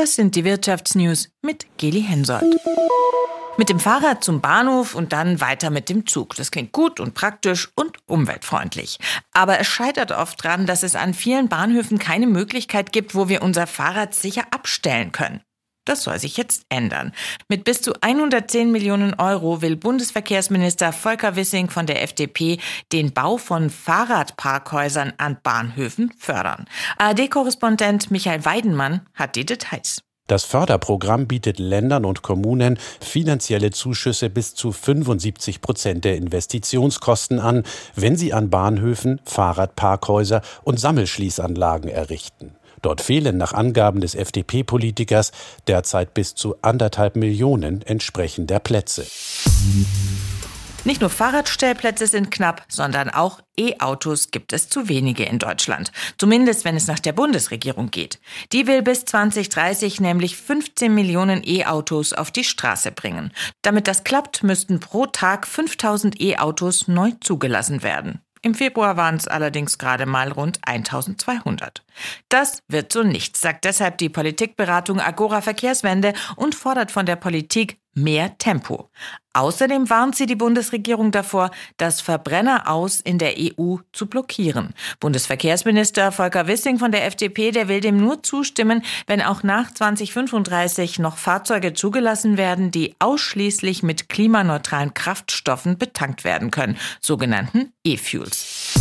Das sind die Wirtschaftsnews mit Geli Hensoldt. Mit dem Fahrrad zum Bahnhof und dann weiter mit dem Zug. Das klingt gut und praktisch und umweltfreundlich. Aber es scheitert oft daran, dass es an vielen Bahnhöfen keine Möglichkeit gibt, wo wir unser Fahrrad sicher abstellen können. Das soll sich jetzt ändern. Mit bis zu 110 Millionen Euro will Bundesverkehrsminister Volker Wissing von der FDP den Bau von Fahrradparkhäusern an Bahnhöfen fördern. ARD-Korrespondent Michael Weidenmann hat die Details. Das Förderprogramm bietet Ländern und Kommunen finanzielle Zuschüsse bis zu 75 Prozent der Investitionskosten an, wenn sie an Bahnhöfen Fahrradparkhäuser und Sammelschließanlagen errichten. Dort fehlen nach Angaben des FDP-Politikers derzeit bis zu anderthalb Millionen entsprechender Plätze. Nicht nur Fahrradstellplätze sind knapp, sondern auch E-Autos gibt es zu wenige in Deutschland. Zumindest wenn es nach der Bundesregierung geht. Die will bis 2030 nämlich 15 Millionen E-Autos auf die Straße bringen. Damit das klappt, müssten pro Tag 5000 E-Autos neu zugelassen werden. Im Februar waren es allerdings gerade mal rund 1200. Das wird so nichts, sagt deshalb die Politikberatung Agora Verkehrswende und fordert von der Politik mehr Tempo. Außerdem warnt sie die Bundesregierung davor, das Verbrenner aus in der EU zu blockieren. Bundesverkehrsminister Volker Wissing von der FDP, der will dem nur zustimmen, wenn auch nach 2035 noch Fahrzeuge zugelassen werden, die ausschließlich mit klimaneutralen Kraftstoffen betankt werden können, sogenannten E-Fuels.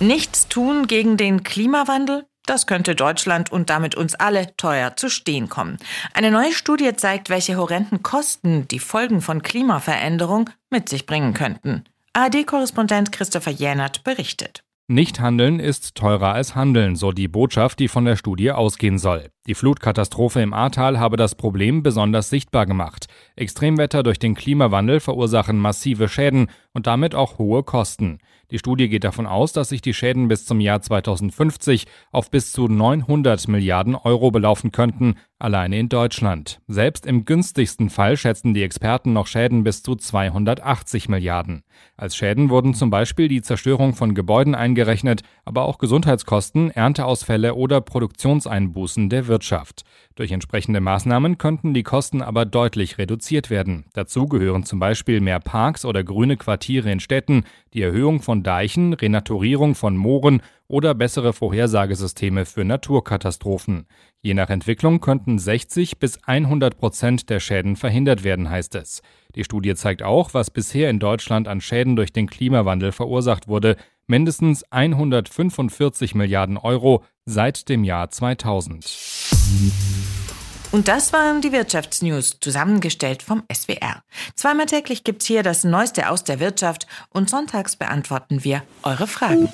Nichts tun gegen den Klimawandel? Das könnte Deutschland und damit uns alle teuer zu stehen kommen. Eine neue Studie zeigt, welche horrenden Kosten die Folgen von Klimaveränderung mit sich bringen könnten. ARD-Korrespondent Christopher Jänert berichtet. Nicht handeln ist teurer als handeln, so die Botschaft, die von der Studie ausgehen soll. Die Flutkatastrophe im Ahrtal habe das Problem besonders sichtbar gemacht. Extremwetter durch den Klimawandel verursachen massive Schäden und damit auch hohe Kosten. Die Studie geht davon aus, dass sich die Schäden bis zum Jahr 2050 auf bis zu 900 Milliarden Euro belaufen könnten, alleine in Deutschland. Selbst im günstigsten Fall schätzen die Experten noch Schäden bis zu 280 Milliarden. Als Schäden wurden zum Beispiel die Zerstörung von Gebäuden eingerechnet, aber auch Gesundheitskosten, Ernteausfälle oder Produktionseinbußen der Wirtschaft. Durch entsprechende Maßnahmen könnten die Kosten aber deutlich reduziert werden. Dazu gehören zum Beispiel mehr Parks oder grüne Quartiere in Städten, die Erhöhung von Deichen, Renaturierung von Mooren oder bessere Vorhersagesysteme für Naturkatastrophen. Je nach Entwicklung könnten 60 bis 100 Prozent der Schäden verhindert werden, heißt es. Die Studie zeigt auch, was bisher in Deutschland an Schäden durch den Klimawandel verursacht wurde, mindestens 145 Milliarden Euro seit dem Jahr 2000. Und das waren die Wirtschaftsnews, zusammengestellt vom SWR. Zweimal täglich gibt's hier das Neueste aus der Wirtschaft und sonntags beantworten wir eure Fragen.